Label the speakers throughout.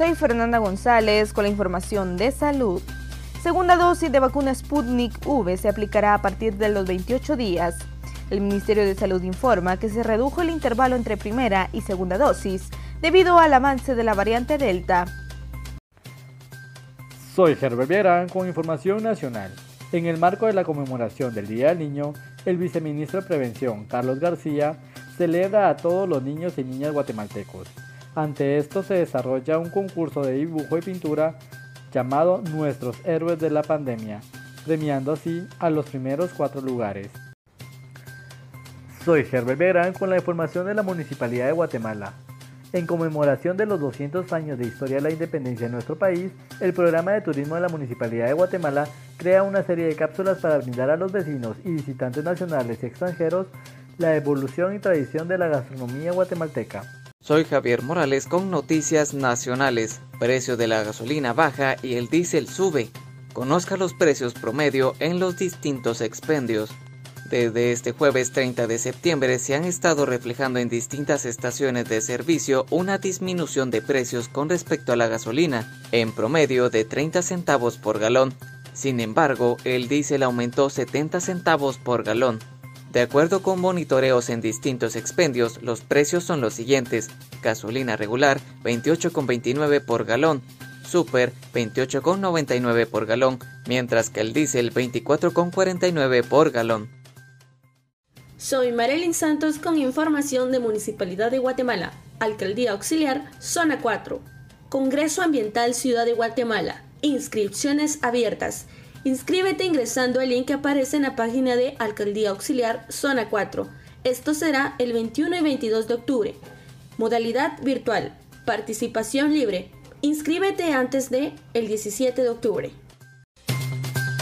Speaker 1: Soy Fernanda González con la información de salud. Segunda dosis de vacuna Sputnik V se aplicará a partir de los 28 días. El Ministerio de Salud informa que se redujo el intervalo entre primera y segunda dosis debido al avance de la variante Delta.
Speaker 2: Soy Herbert Viera con información nacional. En el marco de la conmemoración del Día del Niño, el viceministro de Prevención, Carlos García, celebra a todos los niños y niñas guatemaltecos. Ante esto se desarrolla un concurso de dibujo y pintura llamado Nuestros Héroes de la Pandemia, premiando así a los primeros cuatro lugares. Soy Herbert Verán con la información de la Municipalidad de Guatemala. En conmemoración de los 200 años de historia de la independencia de nuestro país, el programa de turismo de la Municipalidad de Guatemala crea una serie de cápsulas para brindar a los vecinos y visitantes nacionales y extranjeros la evolución y tradición de la gastronomía guatemalteca.
Speaker 3: Soy Javier Morales con noticias nacionales. Precio de la gasolina baja y el diésel sube. Conozca los precios promedio en los distintos expendios. Desde este jueves 30 de septiembre se han estado reflejando en distintas estaciones de servicio una disminución de precios con respecto a la gasolina, en promedio de 30 centavos por galón. Sin embargo, el diésel aumentó 70 centavos por galón. De acuerdo con monitoreos en distintos expendios, los precios son los siguientes. Gasolina regular 28,29 por galón, super 28,99 por galón, mientras que el diésel 24,49 por galón.
Speaker 4: Soy Marilyn Santos con información de Municipalidad de Guatemala, Alcaldía Auxiliar, Zona 4, Congreso Ambiental Ciudad de Guatemala, inscripciones abiertas. Inscríbete ingresando el link que aparece en la página de Alcaldía Auxiliar Zona 4. Esto será el 21 y 22 de octubre. Modalidad virtual. Participación libre. Inscríbete antes de el 17 de octubre.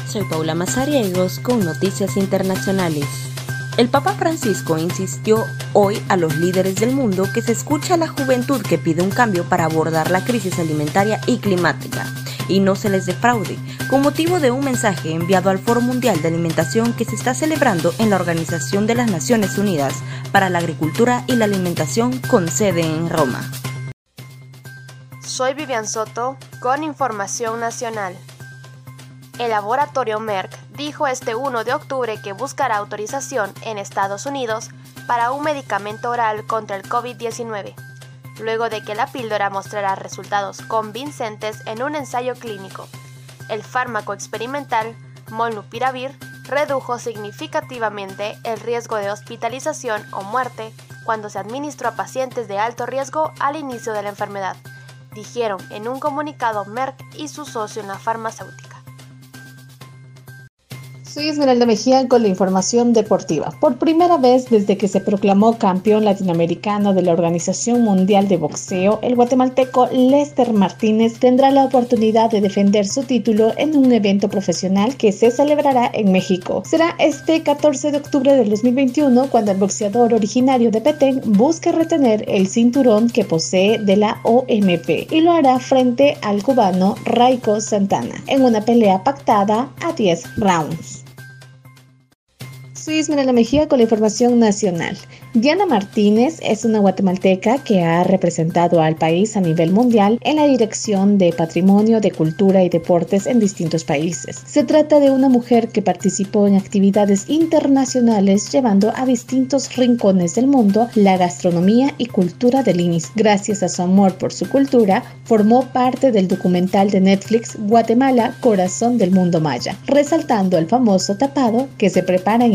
Speaker 5: Soy Paula Mazariegos con Noticias Internacionales. El Papa Francisco insistió hoy a los líderes del mundo que se escucha a la juventud que pide un cambio para abordar la crisis alimentaria y climática y no se les defraude, con motivo de un mensaje enviado al Foro Mundial de Alimentación que se está celebrando en la Organización de las Naciones Unidas para la Agricultura y la Alimentación con sede en Roma.
Speaker 6: Soy Vivian Soto con Información Nacional. El laboratorio Merck dijo este 1 de octubre que buscará autorización en Estados Unidos para un medicamento oral contra el COVID-19 luego de que la píldora mostrara resultados convincentes en un ensayo clínico. El fármaco experimental Molnupiravir redujo significativamente el riesgo de hospitalización o muerte cuando se administró a pacientes de alto riesgo al inicio de la enfermedad, dijeron en un comunicado Merck y su socio en la farmacéutica.
Speaker 7: Soy Esmeralda Mejía con la información deportiva. Por primera vez desde que se proclamó campeón latinoamericano de la Organización Mundial de Boxeo, el guatemalteco Lester Martínez tendrá la oportunidad de defender su título en un evento profesional que se celebrará en México. Será este 14 de octubre del 2021 cuando el boxeador originario de Petén busque retener el cinturón que posee de la OMP y lo hará frente al cubano Raico Santana en una pelea pactada a 10 rounds. Soy Esmeralda Mejía con la información nacional. Diana Martínez es una guatemalteca que ha representado al país a nivel mundial en la dirección de patrimonio, de cultura y deportes en distintos países. Se trata de una mujer que participó en actividades internacionales llevando a distintos rincones del mundo la gastronomía y cultura del INIS. Gracias a su amor por su cultura, formó parte del documental de Netflix Guatemala, Corazón del Mundo Maya, resaltando el famoso tapado que se prepara en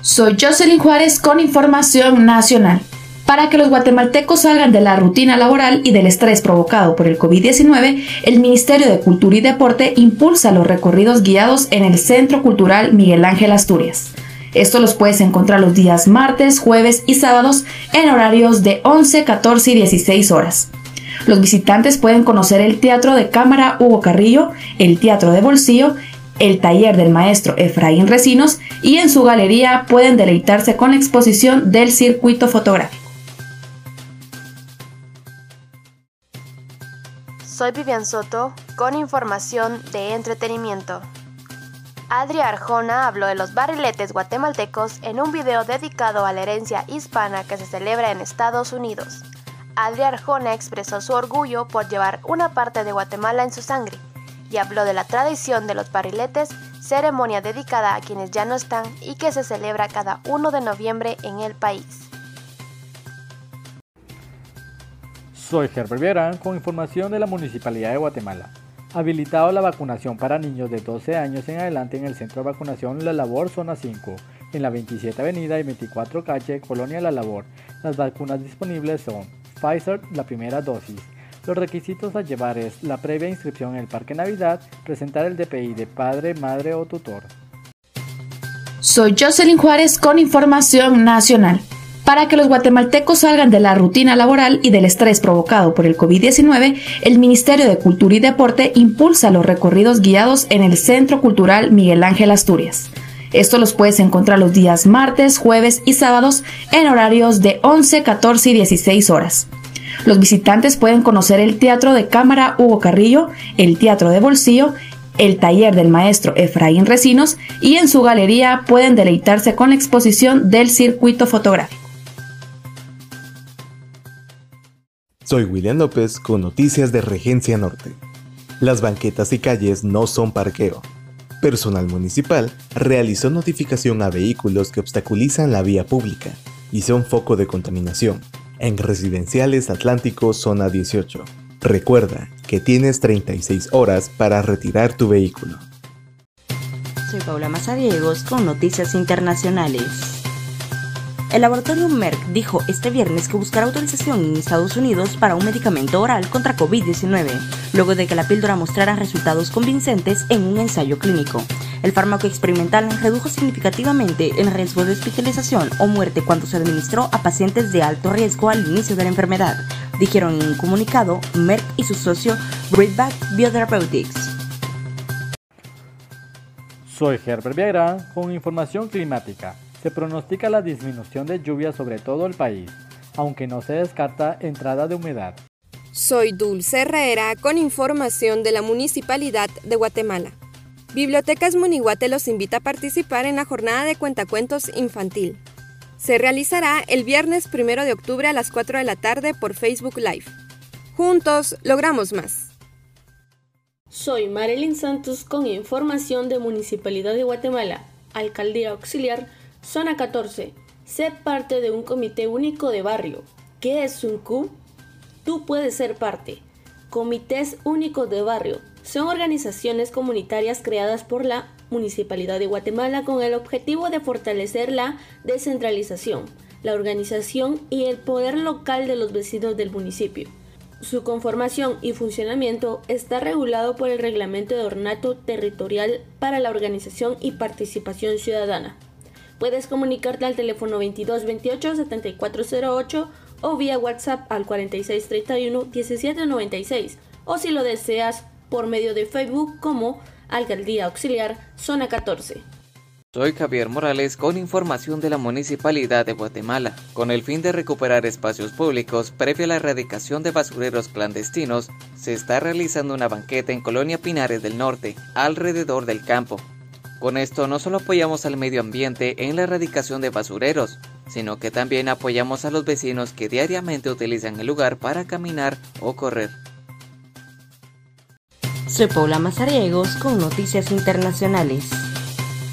Speaker 8: Soy Jocelyn Juárez con información nacional. Para que los guatemaltecos salgan de la rutina laboral y del estrés provocado por el COVID-19, el Ministerio de Cultura y Deporte impulsa los recorridos guiados en el Centro Cultural Miguel Ángel Asturias. Esto los puedes encontrar los días martes, jueves y sábados en horarios de 11, 14 y 16 horas. Los visitantes pueden conocer el Teatro de Cámara Hugo Carrillo, el Teatro de Bolsillo el taller del maestro Efraín Recinos y en su galería pueden deleitarse con exposición del circuito fotográfico.
Speaker 6: Soy Vivian Soto con información de entretenimiento. Adri Arjona habló de los barriletes guatemaltecos en un video dedicado a la herencia hispana que se celebra en Estados Unidos. Adria Arjona expresó su orgullo por llevar una parte de Guatemala en su sangre y habló de la tradición de los barriletes, ceremonia dedicada a quienes ya no están y que se celebra cada 1 de noviembre en el país.
Speaker 2: Soy Herbert Viera con información de la Municipalidad de Guatemala. Habilitado la vacunación para niños de 12 años en adelante en el Centro de Vacunación La Labor Zona 5, en la 27 Avenida y 24 Calle, Colonia La Labor. Las vacunas disponibles son Pfizer la primera dosis. Los requisitos a llevar es la previa inscripción en el Parque Navidad, presentar el DPI de padre, madre o tutor.
Speaker 8: Soy Jocelyn Juárez con información nacional. Para que los guatemaltecos salgan de la rutina laboral y del estrés provocado por el COVID-19, el Ministerio de Cultura y Deporte impulsa los recorridos guiados en el Centro Cultural Miguel Ángel Asturias. Esto los puedes encontrar los días martes, jueves y sábados en horarios de 11, 14 y 16 horas. Los visitantes pueden conocer el Teatro de Cámara Hugo Carrillo, el Teatro de Bolsillo, el taller del maestro Efraín Recinos y en su galería pueden deleitarse con la exposición del circuito fotográfico.
Speaker 9: Soy William López con noticias de Regencia Norte. Las banquetas y calles no son parqueo personal municipal realizó notificación a vehículos que obstaculizan la vía pública y son foco de contaminación en Residenciales Atlántico Zona 18. Recuerda que tienes 36 horas para retirar tu vehículo.
Speaker 5: Soy Paula Mazariegos con Noticias Internacionales. El laboratorio Merck dijo este viernes que buscará autorización en Estados Unidos para un medicamento oral contra COVID-19, luego de que la píldora mostrara resultados convincentes en un ensayo clínico. El fármaco experimental redujo significativamente el riesgo de hospitalización o muerte cuando se administró a pacientes de alto riesgo al inicio de la enfermedad, dijeron en un comunicado Merck y su socio Breedback Biotherapeutics.
Speaker 2: Soy Herbert Vieira con información climática. Se pronostica la disminución de lluvia sobre todo el país, aunque no se descarta entrada de humedad.
Speaker 10: Soy Dulce Herrera con información de la Municipalidad de Guatemala. Bibliotecas Muniguate los invita a participar en la jornada de cuentacuentos infantil. Se realizará el viernes 1 de octubre a las 4 de la tarde por Facebook Live. Juntos logramos más.
Speaker 4: Soy Marilyn Santos con información de Municipalidad de Guatemala, Alcaldía Auxiliar Zona 14. Sé parte de un comité único de barrio. ¿Qué es un Q? Tú puedes ser parte. Comités únicos de barrio. Son organizaciones comunitarias creadas por la Municipalidad de Guatemala con el objetivo de fortalecer la descentralización, la organización y el poder local de los vecinos del municipio. Su conformación y funcionamiento está regulado por el Reglamento de Ornato Territorial para la Organización y Participación Ciudadana. Puedes comunicarte al teléfono 2228 7408 o vía WhatsApp al 4631 1796 o si lo deseas por medio de Facebook como Alcaldía Auxiliar Zona 14.
Speaker 3: Soy Javier Morales con información de la Municipalidad de Guatemala. Con el fin de recuperar espacios públicos previo a la erradicación de basureros clandestinos, se está realizando una banqueta en Colonia Pinares del Norte, alrededor del campo. Con esto no solo apoyamos al medio ambiente en la erradicación de basureros, sino que también apoyamos a los vecinos que diariamente utilizan el lugar para caminar o correr.
Speaker 5: Soy Paula Mazariegos con Noticias Internacionales.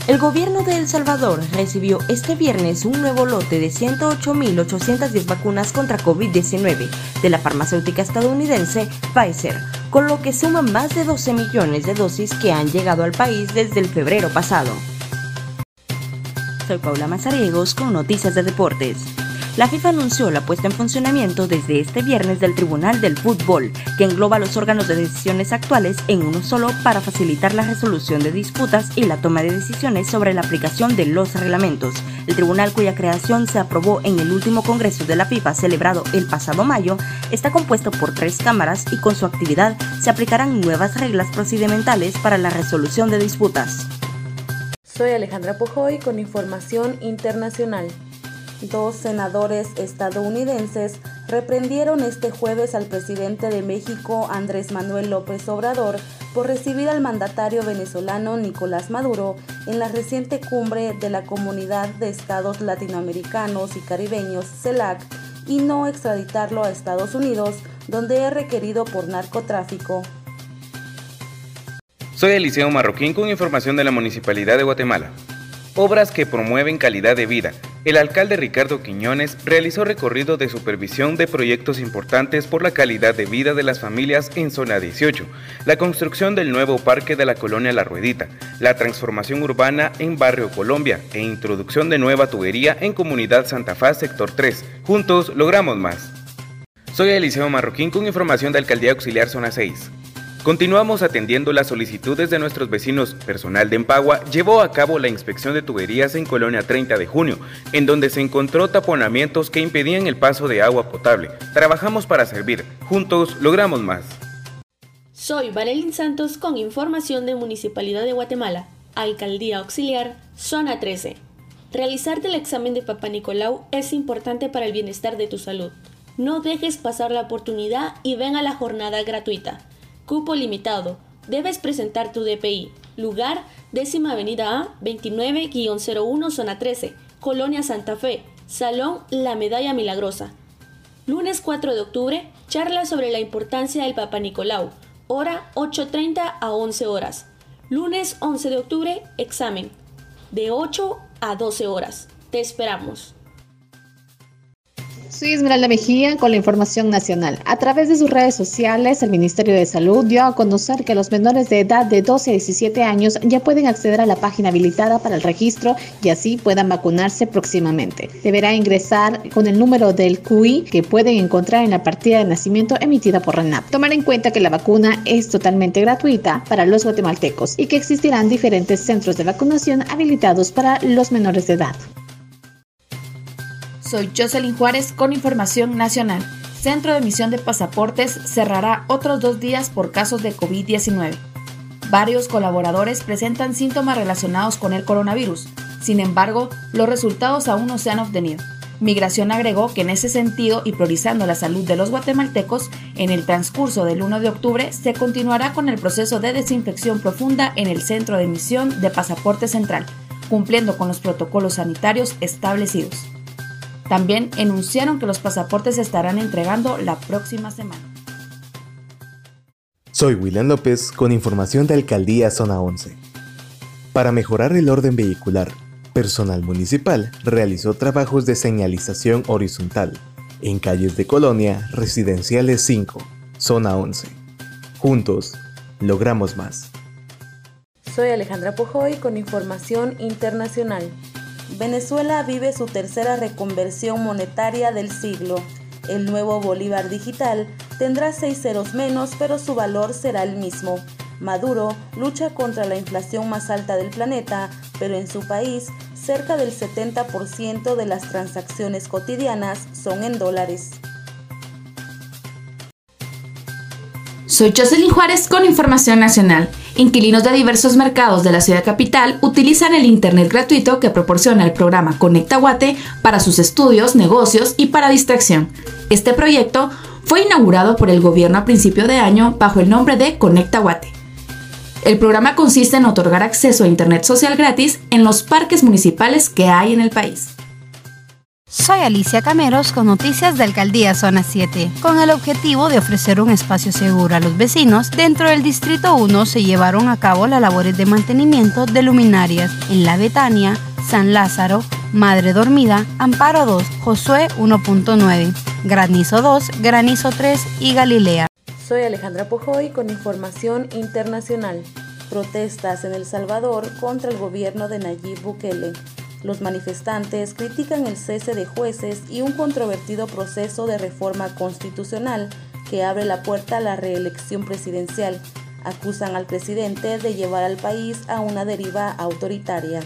Speaker 5: El gobierno de El Salvador recibió este viernes un nuevo lote de 108.810 vacunas contra COVID-19 de la farmacéutica estadounidense Pfizer, con lo que suma más de 12 millones de dosis que han llegado al país desde el febrero pasado. Soy Paula Mazariegos con Noticias de Deportes. La FIFA anunció la puesta en funcionamiento desde este viernes del Tribunal del Fútbol, que engloba los órganos de decisiones actuales en uno solo para facilitar la resolución de disputas y la toma de decisiones sobre la aplicación de los reglamentos. El tribunal cuya creación se aprobó en el último Congreso de la FIFA celebrado el pasado mayo está compuesto por tres cámaras y con su actividad se aplicarán nuevas reglas procedimentales para la resolución de disputas.
Speaker 11: Soy Alejandra Pujoy con información internacional dos senadores estadounidenses reprendieron este jueves al presidente de México, Andrés Manuel López Obrador, por recibir al mandatario venezolano Nicolás Maduro en la reciente cumbre de la Comunidad de Estados Latinoamericanos y Caribeños, CELAC, y no extraditarlo a Estados Unidos, donde es requerido por narcotráfico.
Speaker 12: Soy Eliseo Marroquín con información de la Municipalidad de Guatemala. Obras que promueven calidad de vida. El alcalde Ricardo Quiñones realizó recorrido de supervisión de proyectos importantes por la calidad de vida de las familias en zona 18, la construcción del nuevo parque de la colonia La Ruedita, la transformación urbana en Barrio Colombia e introducción de nueva tubería en Comunidad Santa Faz Sector 3. Juntos logramos más. Soy Eliseo Marroquín con información de Alcaldía Auxiliar Zona 6. Continuamos atendiendo las solicitudes de nuestros vecinos. Personal de Empagua llevó a cabo la inspección de tuberías en Colonia 30 de junio, en donde se encontró taponamientos que impedían el paso de agua potable. Trabajamos para servir. Juntos logramos más.
Speaker 4: Soy Varelin Santos con información de Municipalidad de Guatemala, Alcaldía Auxiliar, Zona 13. Realizarte el examen de Papá Nicolau es importante para el bienestar de tu salud. No dejes pasar la oportunidad y ven a la jornada gratuita. Cupo limitado. Debes presentar tu DPI. Lugar, décima avenida A, 29-01, zona 13, Colonia Santa Fe. Salón La Medalla Milagrosa. Lunes 4 de octubre, charla sobre la importancia del Papa Nicolau. Hora 8.30 a 11 horas. Lunes 11 de octubre, examen. De 8 a 12 horas. Te esperamos.
Speaker 7: Soy Esmeralda Mejía con la información nacional. A través de sus redes sociales, el Ministerio de Salud dio a conocer que los menores de edad de 12 a 17 años ya pueden acceder a la página habilitada para el registro y así puedan vacunarse próximamente. Deberá ingresar con el número del QI que pueden encontrar en la partida de nacimiento emitida por RENAP. Tomar en cuenta que la vacuna es totalmente gratuita para los guatemaltecos y que existirán diferentes centros de vacunación habilitados para los menores de edad.
Speaker 8: Soy Jocelyn Juárez con información nacional. Centro de emisión de pasaportes cerrará otros dos días por casos de COVID-19. Varios colaboradores presentan síntomas relacionados con el coronavirus. Sin embargo, los resultados aún no se han obtenido. Migración agregó que en ese sentido y priorizando la salud de los guatemaltecos, en el transcurso del 1 de octubre se continuará con el proceso de desinfección profunda en el centro de emisión de pasaporte central, cumpliendo con los protocolos sanitarios establecidos. También enunciaron que los pasaportes se estarán entregando la próxima semana.
Speaker 9: Soy William López con información de Alcaldía Zona 11. Para mejorar el orden vehicular, personal municipal realizó trabajos de señalización horizontal en calles de Colonia Residenciales 5, Zona 11. Juntos, logramos más.
Speaker 11: Soy Alejandra Pojoy con información internacional. Venezuela vive su tercera reconversión monetaria del siglo. El nuevo Bolívar digital tendrá seis ceros menos, pero su valor será el mismo. Maduro lucha contra la inflación más alta del planeta, pero en su país cerca del 70% de las transacciones cotidianas son en dólares.
Speaker 8: Soy Jocelyn Juárez con Información Nacional. Inquilinos de diversos mercados de la ciudad capital utilizan el Internet gratuito que proporciona el programa Conecta Guate para sus estudios, negocios y para distracción. Este proyecto fue inaugurado por el gobierno a principio de año bajo el nombre de Conecta Guate. El programa consiste en otorgar acceso a Internet social gratis en los parques municipales que hay en el país.
Speaker 13: Soy Alicia Cameros con noticias de Alcaldía Zona 7. Con el objetivo de ofrecer un espacio seguro a los vecinos, dentro del Distrito 1 se llevaron a cabo las labores de mantenimiento de luminarias en La Betania, San Lázaro, Madre Dormida, Amparo 2, Josué 1.9, Granizo 2, Granizo 3 y Galilea.
Speaker 11: Soy Alejandra Pojoy con información internacional. Protestas en El Salvador contra el gobierno de Nayib Bukele. Los manifestantes critican el cese de jueces y un controvertido proceso de reforma constitucional que abre la puerta a la reelección presidencial. Acusan al presidente de llevar al país a una deriva autoritaria.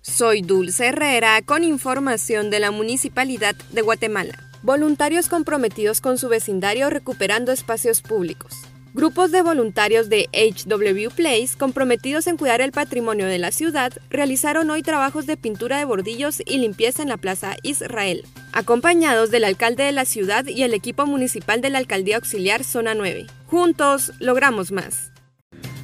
Speaker 10: Soy Dulce Herrera con información de la Municipalidad de Guatemala. Voluntarios comprometidos con su vecindario recuperando espacios públicos. Grupos de voluntarios de HW Place, comprometidos en cuidar el patrimonio de la ciudad, realizaron hoy trabajos de pintura de bordillos y limpieza en la Plaza Israel, acompañados del alcalde de la ciudad y el equipo municipal de la Alcaldía Auxiliar Zona 9. Juntos logramos más.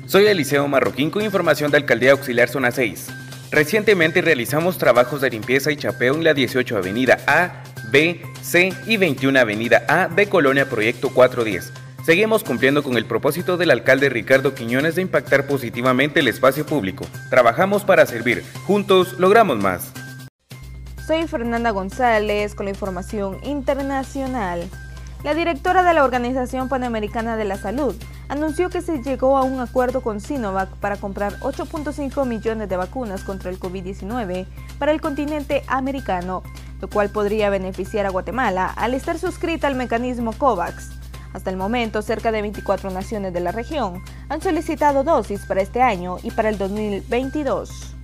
Speaker 12: Soy Eliseo Marroquín con información de Alcaldía Auxiliar Zona 6. Recientemente realizamos trabajos de limpieza y chapeo en la 18 Avenida A, B, C y 21 Avenida A de Colonia Proyecto 410. Seguimos cumpliendo con el propósito del alcalde Ricardo Quiñones de impactar positivamente el espacio público. Trabajamos para servir. Juntos logramos más.
Speaker 1: Soy Fernanda González con la información internacional. La directora de la Organización Panamericana de la Salud anunció que se llegó a un acuerdo con Sinovac para comprar 8.5 millones de vacunas contra el COVID-19 para el continente americano, lo cual podría beneficiar a Guatemala al estar suscrita al mecanismo COVAX. Hasta el momento, cerca de 24 naciones de la región han solicitado dosis para este año y para el 2022.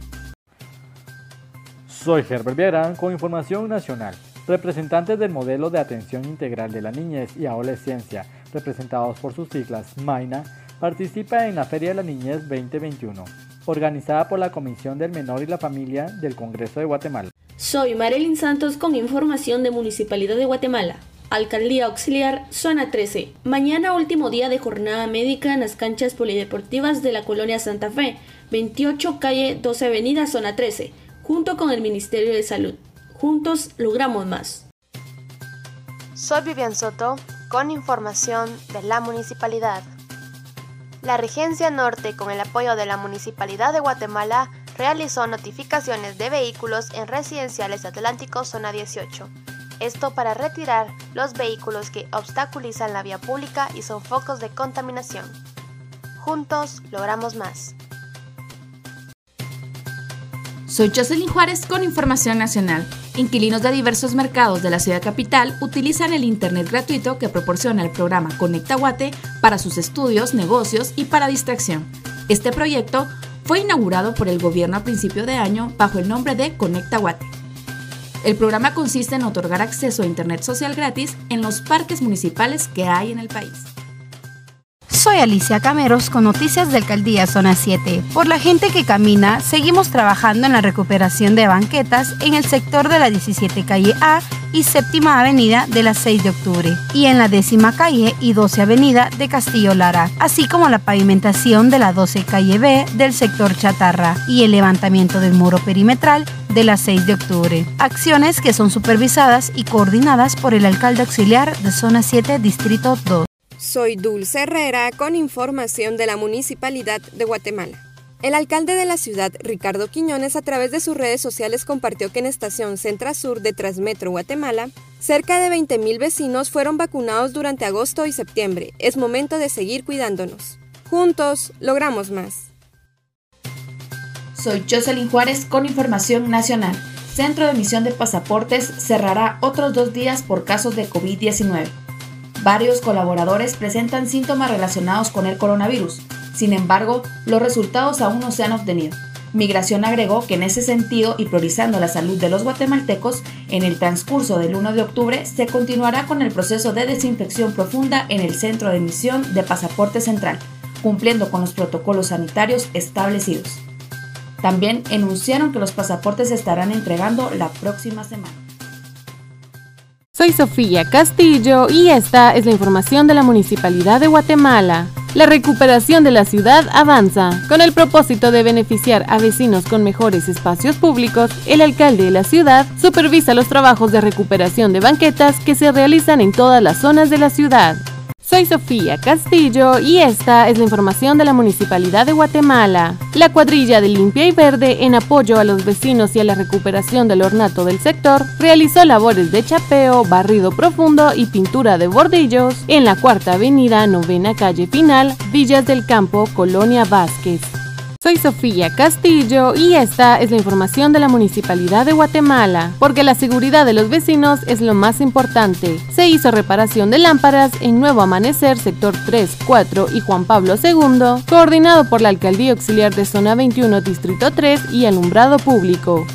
Speaker 2: Soy Herbert Viera con información nacional. Representantes del modelo de atención integral de la niñez y adolescencia, representados por sus siglas MAINA, participa en la Feria de la Niñez 2021, organizada por la Comisión del Menor y la Familia del Congreso de Guatemala.
Speaker 4: Soy Marilyn Santos con información de Municipalidad de Guatemala. Alcaldía Auxiliar, Zona 13. Mañana último día de jornada médica en las canchas polideportivas de la colonia Santa Fe, 28 calle 12 avenida, Zona 13, junto con el Ministerio de Salud. Juntos logramos más.
Speaker 6: Soy Vivian Soto con información de la municipalidad. La Regencia Norte, con el apoyo de la Municipalidad de Guatemala, realizó notificaciones de vehículos en residenciales Atlánticos Zona 18 esto para retirar los vehículos que obstaculizan la vía pública y son focos de contaminación. Juntos logramos más.
Speaker 8: Soy Jocelyn Juárez con Información Nacional. Inquilinos de diversos mercados de la ciudad capital utilizan el Internet gratuito que proporciona el programa Conecta Guate para sus estudios, negocios y para distracción. Este proyecto fue inaugurado por el gobierno a principio de año bajo el nombre de Conecta Guate. El programa consiste en otorgar acceso a Internet social gratis en los parques municipales que hay en el país.
Speaker 13: Soy Alicia Cameros con noticias de Alcaldía Zona 7. Por la gente que camina, seguimos trabajando en la recuperación de banquetas en el sector de la 17 calle A y séptima avenida de la 6 de octubre y en la décima calle y 12 avenida de Castillo Lara, así como la pavimentación de la 12 calle B del sector Chatarra y el levantamiento del muro perimetral de la 6 de octubre. Acciones que son supervisadas y coordinadas por el alcalde auxiliar de Zona 7, Distrito 2.
Speaker 10: Soy Dulce Herrera con información de la Municipalidad de Guatemala. El alcalde de la ciudad, Ricardo Quiñones, a través de sus redes sociales compartió que en estación Centra Sur de Transmetro Guatemala, cerca de 20.000 vecinos fueron vacunados durante agosto y septiembre. Es momento de seguir cuidándonos. Juntos logramos más.
Speaker 8: Soy Jocelyn Juárez con Información Nacional. Centro de emisión de pasaportes cerrará otros dos días por casos de COVID-19. Varios colaboradores presentan síntomas relacionados con el coronavirus. Sin embargo, los resultados aún no se han obtenido. Migración agregó que en ese sentido y priorizando la salud de los guatemaltecos, en el transcurso del 1 de octubre se continuará con el proceso de desinfección profunda en el centro de emisión de pasaporte central, cumpliendo con los protocolos sanitarios establecidos. También enunciaron que los pasaportes se estarán entregando la próxima semana.
Speaker 14: Soy Sofía Castillo y esta es la información de la Municipalidad de Guatemala. La recuperación de la ciudad avanza. Con el propósito de beneficiar a vecinos con mejores espacios públicos, el alcalde de la ciudad supervisa los trabajos de recuperación de banquetas que se realizan en todas las zonas de la ciudad. Soy Sofía Castillo y esta es la información de la Municipalidad de Guatemala. La cuadrilla de Limpia y Verde, en apoyo a los vecinos y a la recuperación del ornato del sector, realizó labores de chapeo, barrido profundo y pintura de bordillos en la Cuarta Avenida, Novena Calle Final, Villas del Campo, Colonia Vázquez. Soy Sofía Castillo y esta es la información de la Municipalidad de Guatemala, porque la seguridad de los vecinos es lo más importante. Se hizo reparación de lámparas en Nuevo Amanecer, sector 3, 4 y Juan Pablo II, coordinado por la Alcaldía Auxiliar de Zona 21, Distrito 3 y Alumbrado Público.